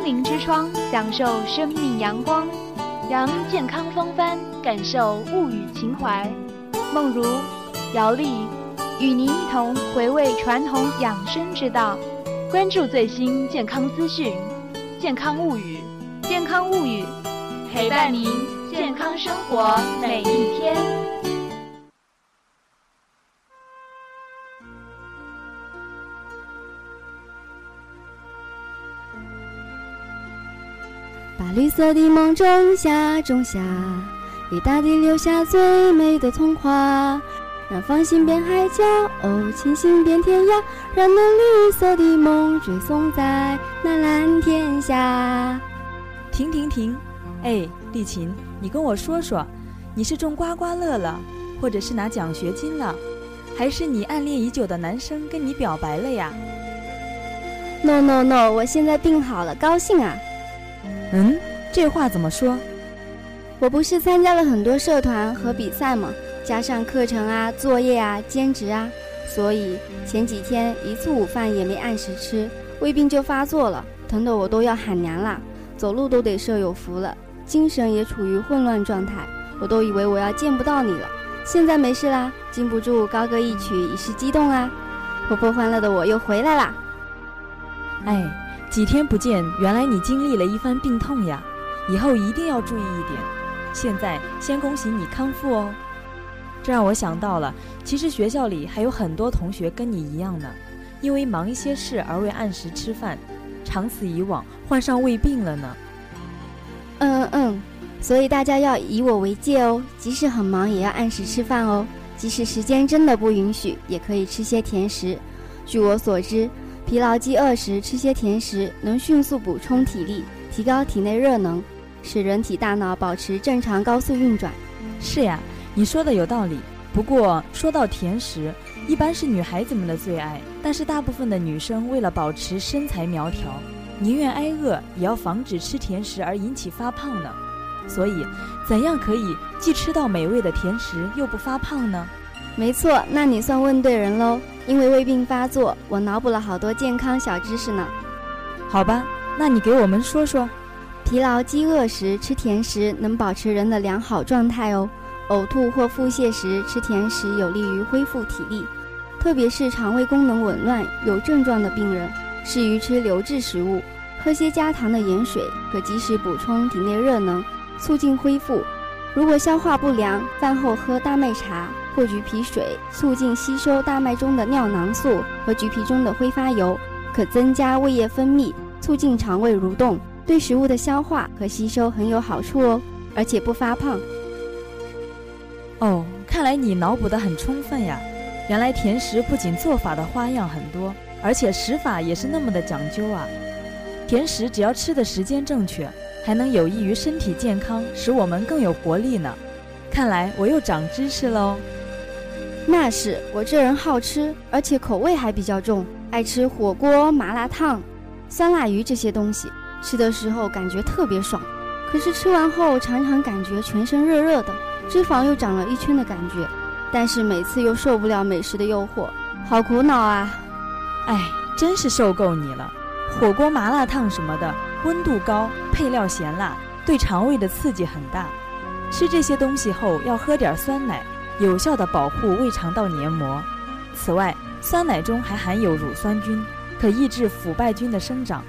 心灵之窗，享受生命阳光，扬健康风帆，感受物语情怀。梦如、姚丽与您一同回味传统养生之道，关注最新健康资讯，健康物语，健康物语，陪伴您健康生活每一天。把绿色的梦种下，种下，给大地留下最美的童话。让芳心变海角，哦，清醒变天涯，让那绿色的梦追踪在那蓝天下。停停停！哎，丽琴，你跟我说说，你是中刮刮乐了，或者是拿奖学金了，还是你暗恋已久的男生跟你表白了呀？No No No，我现在病好了，高兴啊！嗯，这话怎么说？我不是参加了很多社团和比赛吗？加上课程啊、作业啊、兼职啊，所以前几天一次午饭也没按时吃，胃病就发作了，疼得我都要喊娘啦，走路都得舍有福了，精神也处于混乱状态，我都以为我要见不到你了。现在没事啦，禁不住高歌一曲以示激动啊！活泼欢乐的我又回来啦。哎。几天不见，原来你经历了一番病痛呀！以后一定要注意一点。现在先恭喜你康复哦。这让我想到了，其实学校里还有很多同学跟你一样呢，因为忙一些事而未按时吃饭，长此以往患上胃病了呢。嗯嗯嗯，所以大家要以我为戒哦，即使很忙也要按时吃饭哦。即使时间真的不允许，也可以吃些甜食。据我所知。疲劳饥饿时吃些甜食，能迅速补充体力，提高体内热能，使人体大脑保持正常高速运转。是呀，你说的有道理。不过说到甜食，一般是女孩子们的最爱，但是大部分的女生为了保持身材苗条，宁愿挨饿也要防止吃甜食而引起发胖呢。所以，怎样可以既吃到美味的甜食又不发胖呢？没错，那你算问对人喽。因为胃病发作，我脑补了好多健康小知识呢。好吧，那你给我们说说。疲劳饥饿时吃甜食能保持人的良好状态哦。呕吐或腹泻时吃甜食有利于恢复体力，特别是肠胃功能紊乱、有症状的病人，适于吃流质食物。喝些加糖的盐水，可及时补充体内热能，促进恢复。如果消化不良，饭后喝大麦茶。或橘皮水促进吸收大麦中的尿囊素和橘皮中的挥发油，可增加胃液分泌，促进肠胃蠕动，对食物的消化和吸收很有好处哦，而且不发胖。哦，看来你脑补得很充分呀！原来甜食不仅做法的花样很多，而且食法也是那么的讲究啊！甜食只要吃的时间正确，还能有益于身体健康，使我们更有活力呢。看来我又长知识喽。那是我这人好吃，而且口味还比较重，爱吃火锅、麻辣烫、酸辣鱼这些东西。吃的时候感觉特别爽，可是吃完后常常感觉全身热热的，脂肪又长了一圈的感觉。但是每次又受不了美食的诱惑，好苦恼啊！哎，真是受够你了。火锅、麻辣烫什么的，温度高，配料咸辣，对肠胃的刺激很大。吃这些东西后要喝点酸奶。有效的保护胃肠道黏膜。此外，酸奶中还含有乳酸菌，可抑制腐败菌的生长。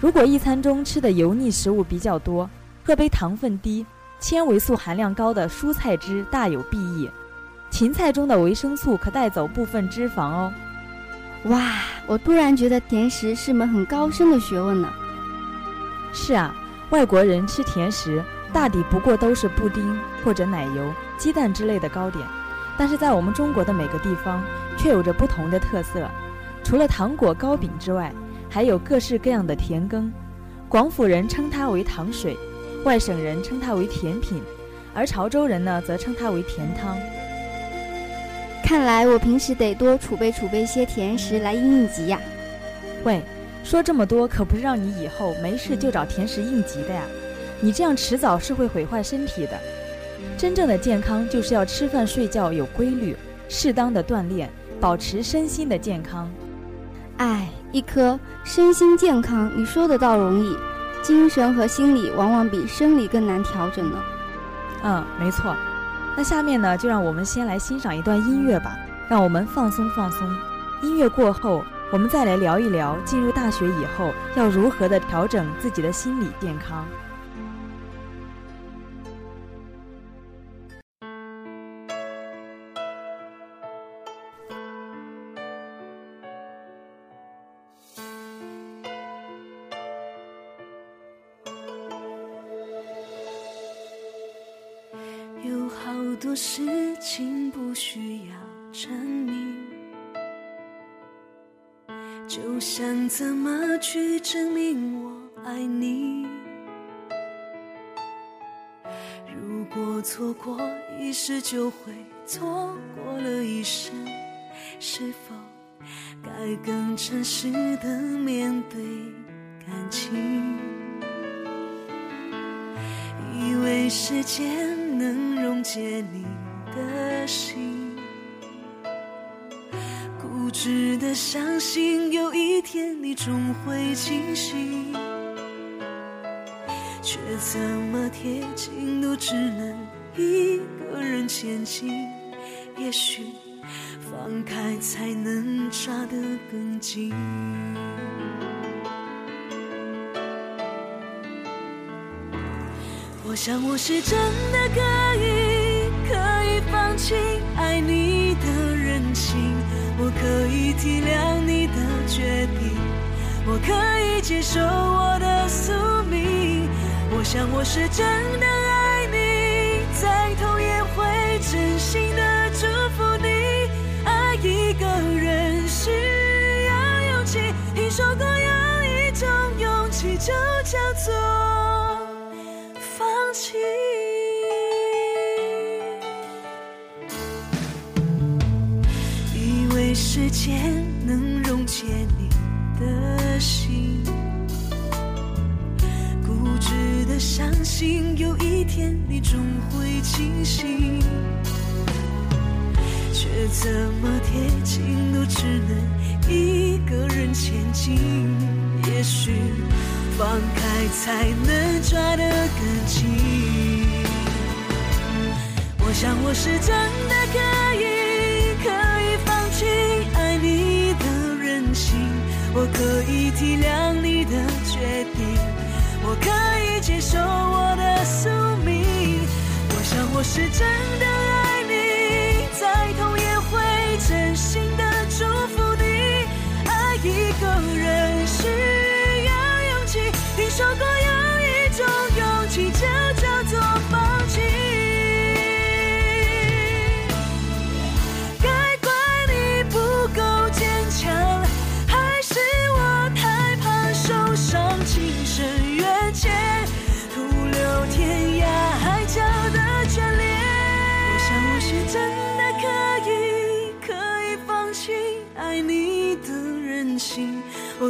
如果一餐中吃的油腻食物比较多，喝杯糖分低、纤维素含量高的蔬菜汁大有裨益。芹菜中的维生素可带走部分脂肪哦。哇，我突然觉得甜食是门很高深的学问呢。是啊，外国人吃甜食大抵不过都是布丁或者奶油。鸡蛋之类的糕点，但是在我们中国的每个地方却有着不同的特色。除了糖果糕饼之外，还有各式各样的甜羹。广府人称它为糖水，外省人称它为甜品，而潮州人呢则称它为甜汤。看来我平时得多储备储备些甜食来应应急呀。喂，说这么多可不是让你以后没事就找甜食应急的呀，你这样迟早是会毁坏身体的。真正的健康就是要吃饭睡觉有规律，适当的锻炼，保持身心的健康。哎，一颗身心健康，你说的倒容易，精神和心理往往比生理更难调整呢。嗯，没错。那下面呢，就让我们先来欣赏一段音乐吧，让我们放松放松。音乐过后，我们再来聊一聊进入大学以后要如何的调整自己的心理健康。多事情不需要证明，就想怎么去证明我爱你。如果错过一时，就会错过了一生。是否该更诚实的面对感情？以为时间。能溶解你的心，固执的相信有一天你终会清醒，却怎么贴近都只能一个人前进。也许放开才能抓得更紧。我想我是真的可以，以放弃爱你的任性，我可以体谅你的决定，我可以接受我的宿命。我想我是真的爱你，再痛也会真心的祝福你。爱一个人需要勇气，听说过有一种勇气就叫做。放弃时间能溶解你的心，固执的相信有一天你终会清醒，却怎么贴近都只能一个人前进。也许。放开才能抓得更紧。我想我是真的可以，可我可以体谅你的决定，我可以接受我的宿命。我想我是真的爱你，在同一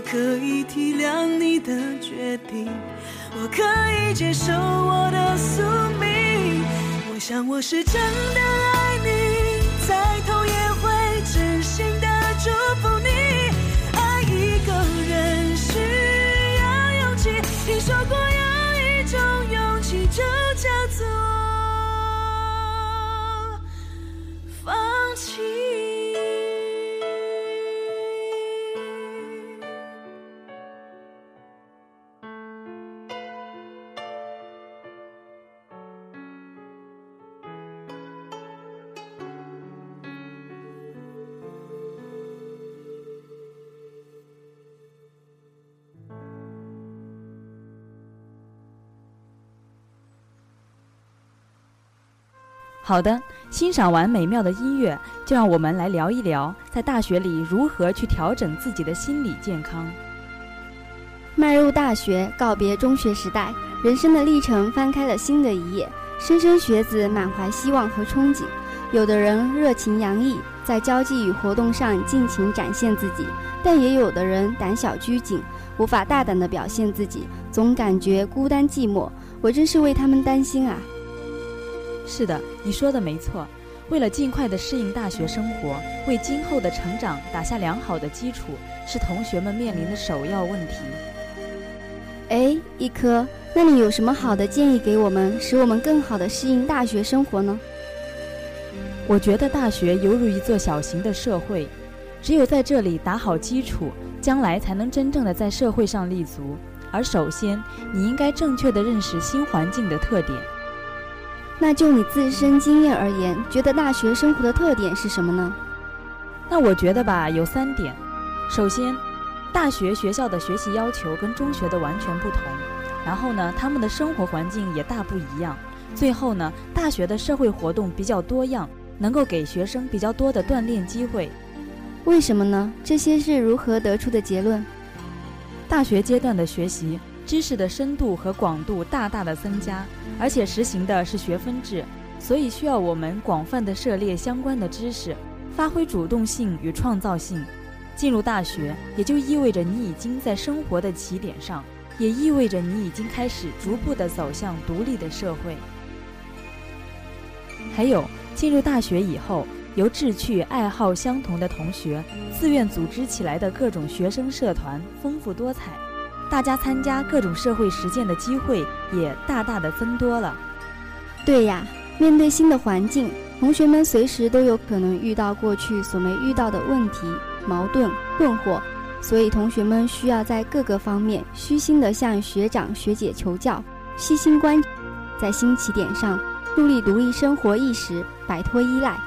我可以体谅你的决定，我可以接受我的宿命。我想我是真的爱你，再痛也会真心的祝福你。爱一个人好的，欣赏完美妙的音乐，就让我们来聊一聊，在大学里如何去调整自己的心理健康。迈入大学，告别中学时代，人生的历程翻开了新的一页。莘莘学子满怀希望和憧憬，有的人热情洋溢，在交际与活动上尽情展现自己，但也有的人胆小拘谨，无法大胆地表现自己，总感觉孤单寂寞。我真是为他们担心啊！是的，你说的没错。为了尽快的适应大学生活，为今后的成长打下良好的基础，是同学们面临的首要问题。哎，一科，那你有什么好的建议给我们，使我们更好的适应大学生活呢？我觉得大学犹如一座小型的社会，只有在这里打好基础，将来才能真正的在社会上立足。而首先，你应该正确的认识新环境的特点。那就你自身经验而言，觉得大学生活的特点是什么呢？那我觉得吧，有三点。首先，大学学校的学习要求跟中学的完全不同，然后呢，他们的生活环境也大不一样。最后呢，大学的社会活动比较多样。能够给学生比较多的锻炼机会，为什么呢？这些是如何得出的结论？大学阶段的学习知识的深度和广度大大的增加，而且实行的是学分制，所以需要我们广泛的涉猎相关的知识，发挥主动性与创造性。进入大学也就意味着你已经在生活的起点上，也意味着你已经开始逐步的走向独立的社会。还有。进入大学以后，由志趣爱好相同的同学自愿组织起来的各种学生社团丰富多彩，大家参加各种社会实践的机会也大大的增多了。对呀，面对新的环境，同学们随时都有可能遇到过去所没遇到的问题、矛盾、困惑，所以同学们需要在各个方面虚心地向学长学姐求教，细心观，在新起点上。树立独立生活意识，摆脱依赖。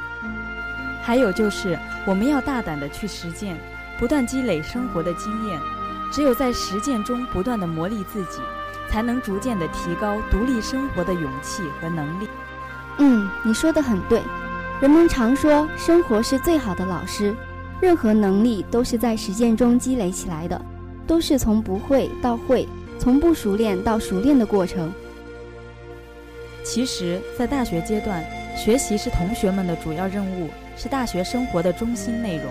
还有就是，我们要大胆的去实践，不断积累生活的经验。只有在实践中不断的磨砺自己，才能逐渐的提高独立生活的勇气和能力。嗯，你说的很对。人们常说，生活是最好的老师。任何能力都是在实践中积累起来的，都是从不会到会，从不熟练到熟练的过程。其实，在大学阶段，学习是同学们的主要任务，是大学生活的中心内容。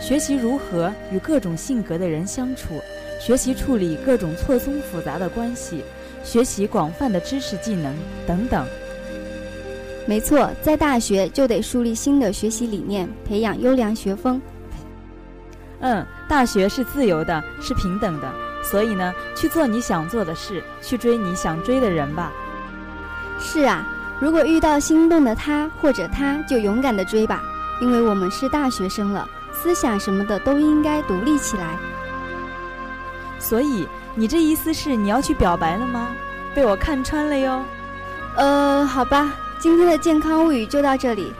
学习如何与各种性格的人相处，学习处理各种错综复杂的关系，学习广泛的知识技能等等。没错，在大学就得树立新的学习理念，培养优良学风。嗯，大学是自由的，是平等的，所以呢，去做你想做的事，去追你想追的人吧。是啊，如果遇到心动的他或者她，就勇敢的追吧，因为我们是大学生了，思想什么的都应该独立起来。所以你这意思是你要去表白了吗？被我看穿了哟。呃，好吧，今天的健康物语就到这里。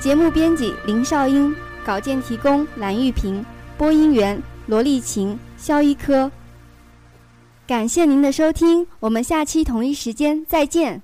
节目编辑林少英，稿件提供蓝玉萍，播音员罗丽琴、肖一科。感谢您的收听，我们下期同一时间再见。